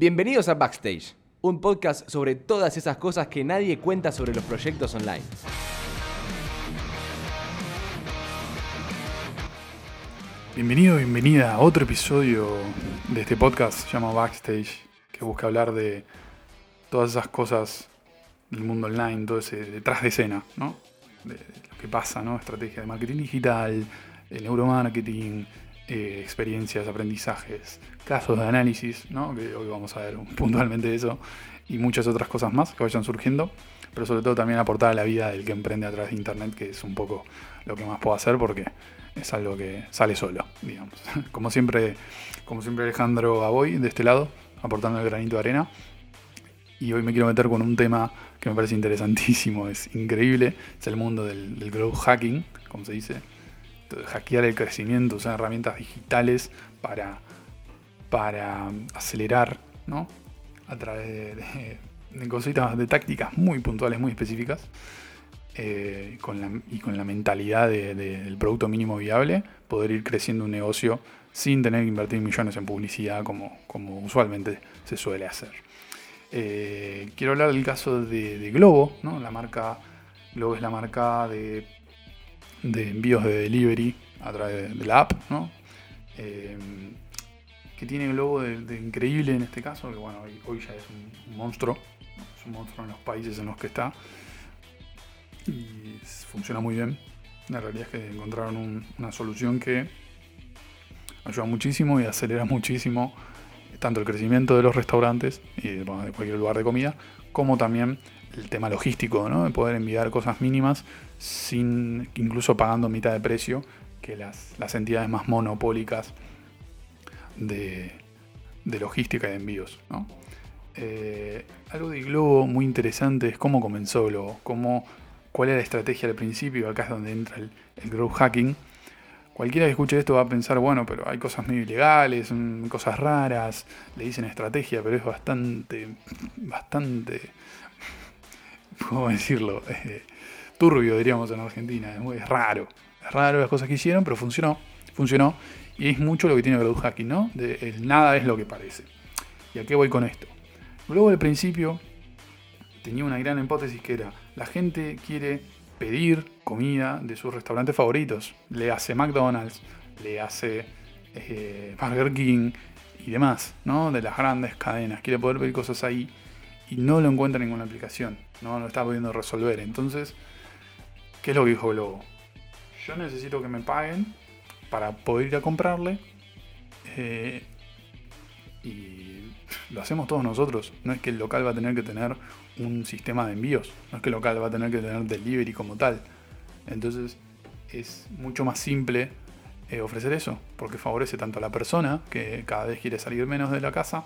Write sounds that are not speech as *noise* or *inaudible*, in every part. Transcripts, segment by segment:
Bienvenidos a Backstage, un podcast sobre todas esas cosas que nadie cuenta sobre los proyectos online. Bienvenido, bienvenida a otro episodio de este podcast llamado Backstage, que busca hablar de todas esas cosas del mundo online, todo ese detrás de escena, ¿no? De lo que pasa, ¿no? Estrategia de marketing digital, el neuromarketing, eh, experiencias, aprendizajes, casos de análisis, ¿no? Que hoy vamos a ver *laughs* puntualmente eso, y muchas otras cosas más que vayan surgiendo, pero sobre todo también aportar a la vida del que emprende a través de internet, que es un poco lo que más puedo hacer porque es algo que sale solo, digamos. *laughs* Como siempre, como siempre Alejandro Aboy, de este lado, aportando el granito de arena. Y hoy me quiero meter con un tema que me parece interesantísimo, es increíble, es el mundo del, del growth hacking, como se dice, hackear el crecimiento, usar herramientas digitales para, para acelerar, ¿no? A través de, cositas, de tácticas muy puntuales, muy específicas. Eh, y con la mentalidad de, de, del producto mínimo viable, poder ir creciendo un negocio sin tener que invertir millones en publicidad como, como usualmente se suele hacer. Eh, quiero hablar del caso de, de, Globo, ¿no? la marca Globo es la marca de, de envíos de delivery a través de, la app, ¿no? Eh, que tiene Globo de, increíble en este caso, que bueno, hoy, ya es un, un monstruo, es un monstruo en los países en los que está y funciona muy bien. La realidad es que encontraron un, una solución que ayuda muchísimo y acelera *laughs* muchísimo tanto el crecimiento de los restaurantes y de cualquier lugar de comida, como también el tema logístico, ¿no? de poder enviar cosas mínimas sin incluso pagando mitad de precio que las, las entidades más monopólicas de, de, logística y de envíos. ¿no? Eh, algo de Globo muy interesante es cómo comenzó Globo, cómo cuál era la estrategia al principio, acá es donde entra el, el growth hacking. Cualquiera que escuche esto va a pensar, bueno, pero hay cosas medio ilegales, cosas raras, le dicen estrategia, pero es bastante, bastante, *laughs* ¿cómo decirlo? Eh, turbio, diríamos en Argentina, es, muy, raro. Es raro las cosas que hicieron, pero funcionó, funcionó. Y es mucho lo que tiene growth hacking, ¿no? El nada es lo que parece. ¿Y a qué voy con esto? Luego al principio tenía una gran hipótesis que era, la gente quiere pedir comida de sus restaurantes favoritos. Le hace McDonald's, le hace eh, Burger King y demás, ¿no? De las grandes cadenas. Quiere poder pedir cosas ahí y no lo encuentra en ninguna aplicación. No lo está pudiendo resolver. Entonces, ¿qué es lo que dijo Globo? Yo necesito que me paguen para poder ir a comprarle. Eh, y lo hacemos todos nosotros. No es que el local va a tener que tener un sistema de envíos. No es que el local va a tener que tener delivery como tal. Entonces es mucho más simple eh, ofrecer eso, porque favorece tanto a la persona, que cada vez quiere salir menos de la casa,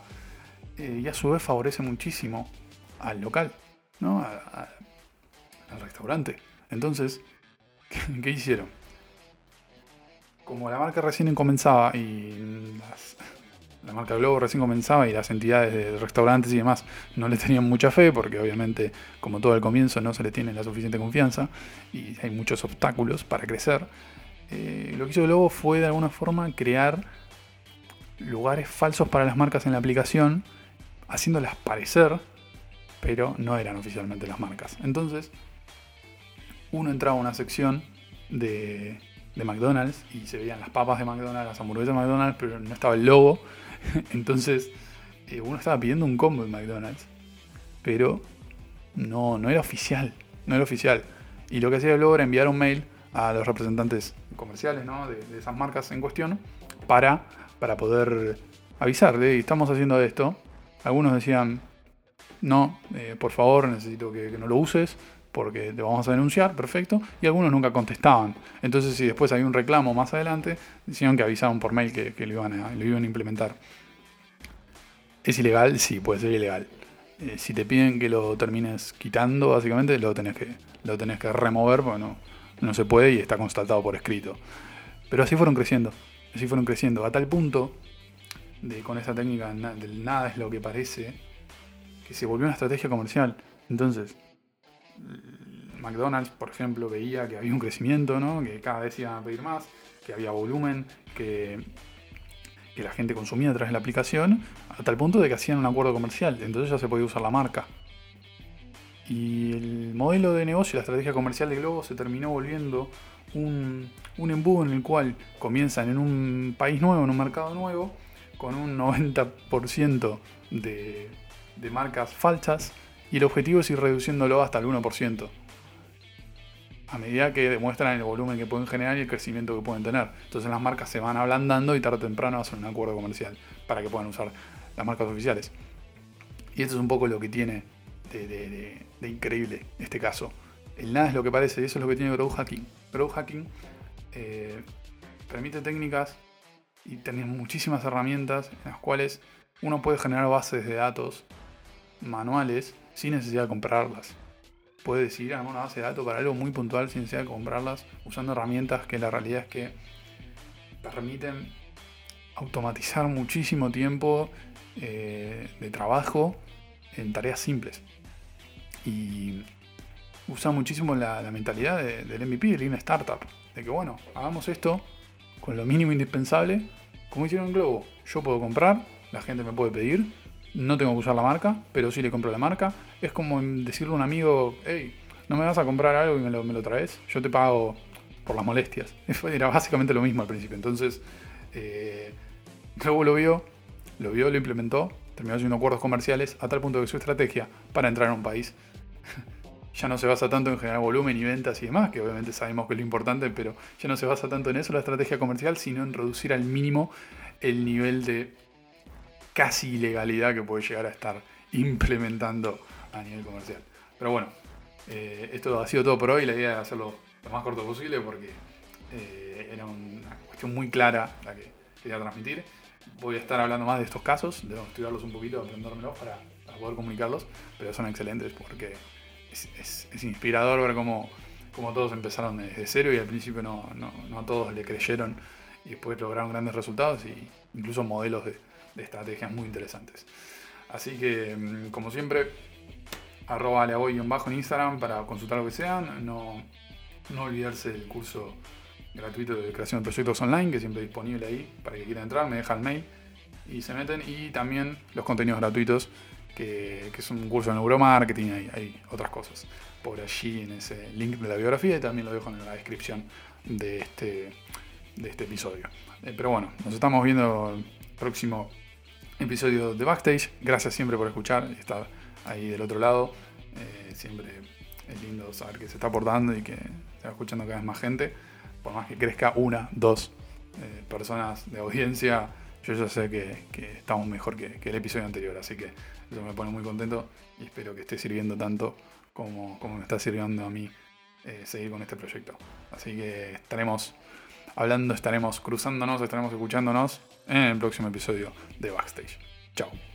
eh, y a su vez favorece muchísimo al local, ¿no? Al restaurante. Entonces, ¿qué, ¿qué, hicieron? Como la marca recién comenzaba y las, la marca Globo recién comenzaba y las entidades de restaurantes y demás no le tenían mucha fe porque obviamente como todo el comienzo no se le tiene la suficiente confianza y hay muchos obstáculos para crecer. Eh, lo que hizo Globo fue de alguna forma crear lugares falsos para las marcas en la aplicación haciéndolas parecer pero no eran oficialmente las marcas. Entonces uno entraba a una sección de, de McDonald's y se veían las papas de McDonald's, las hamburguesas de McDonald's, pero no estaba el logo *laughs* Entonces, eh, uno estaba pidiendo un combo en McDonald's, pero no, no era oficial. No era oficial. Y lo que hacía luego era enviar un mail a los representantes comerciales ¿no? de, esas marcas en cuestión para, para poder avisar de estamos haciendo esto. Algunos decían, no, eh, por favor, necesito que, no lo uses porque te vamos a denunciar, perfecto, y algunos nunca contestaban. Entonces, si después hay un reclamo más adelante, decían que avisaban por mail que, que lo, iban a, lo, iban a, implementar. ¿Es ilegal? Sí, puede ser ilegal. Eh, si te piden que lo termines quitando, básicamente lo tenés que, lo tenés que remover, porque no, se puede y está constatado por escrito. Pero así fueron creciendo, así fueron creciendo, a tal punto de con esa técnica del nada es lo que parece, que se volvió una estrategia comercial. Entonces, McDonald's, por ejemplo, veía que había un crecimiento, ¿no? que cada vez iban a pedir más, que había volumen, que, que la gente consumía a través de la aplicación, a tal punto de que hacían un acuerdo comercial, entonces ya se podía usar la marca. Y el modelo de negocio, la estrategia comercial de Globo se terminó volviendo un, un embudo en el cual comienzan en un país nuevo, en un mercado nuevo, con un 90% de, de marcas falsas, y el objetivo es ir reduciéndolo hasta el 1% a medida que demuestran el volumen que pueden generar y el crecimiento que pueden tener. Entonces las marcas se van ablandando y tarde o temprano hacen un acuerdo comercial para que puedan usar las marcas oficiales. Y esto es un poco lo que tiene de, increíble este caso. El nada es lo que parece y eso es lo que tiene Growth Hacking. Growth Hacking eh, permite técnicas y tener muchísimas herramientas en las cuales uno puede generar bases de datos manuales sin necesidad de comprarlas puede decidir armar una base de datos para algo muy puntual sin necesidad de comprarlas, usando herramientas que la realidad es que permiten automatizar muchísimo tiempo eh, de trabajo en tareas simples. Y usa muchísimo la, mentalidad del MVP, del Lean Startup, de que bueno, hagamos esto con lo mínimo indispensable, como hicieron Globo. Yo puedo comprar, la gente me puede pedir, no tengo que usar la marca, pero sí le compro la marca. Es como decirle a un amigo, hey, no me vas a comprar algo y me lo, traes, yo te pago por las molestias. *laughs* Era básicamente lo mismo al principio. Entonces, eh, luego lo vio, lo vio, lo implementó, terminó haciendo acuerdos comerciales a tal punto que su estrategia para entrar a un país *laughs* ya no se basa tanto en generar volumen y ventas y demás, que obviamente sabemos que es lo importante, pero ya no se basa tanto en eso la estrategia comercial, sino en reducir al mínimo el nivel de casi ilegalidad que puede llegar a estar implementando a nivel comercial. Pero bueno, eh, esto ha sido todo por hoy. La idea es hacerlo lo más corto posible porque eh, era una cuestión muy clara la que quería transmitir. Voy a estar hablando más de estos casos, debo estudiarlos un poquito, aprendérmelos para, poder comunicarlos, pero son excelentes porque es, inspirador ver cómo, cómo, todos empezaron desde cero y al principio no, no a todos le creyeron y después lograron grandes resultados y incluso modelos de, de estrategias muy interesantes. Así que, mm, como siempre, arroba bajo en Instagram para consultar lo que sean. No, no olvidarse del curso gratuito de creación de proyectos online, que siempre disponible ahí para que quieran entrar, me deja el mail y se meten. Y también los contenidos gratuitos, que, es un curso de neuromarketing, hay, hay otras cosas por allí en ese link de la biografía y también lo dejo en la descripción de este, de este episodio. Eh, pero bueno, nos estamos viendo el próximo episodio de Backstage. Gracias siempre por escuchar y estar ahí del otro lado. Eh, siempre es lindo saber que se está aportando y que se va escuchando cada vez más gente. Por más que crezca una, dos eh, personas de audiencia, yo ya sé que, estamos mejor que, el episodio anterior. Así que eso me pone muy contento y espero que esté sirviendo tanto como, como me está sirviendo a mí eh, seguir con este proyecto. Así que estaremos hablando, estaremos cruzándonos, estaremos escuchándonos en el próximo episodio de Backstage. Chao.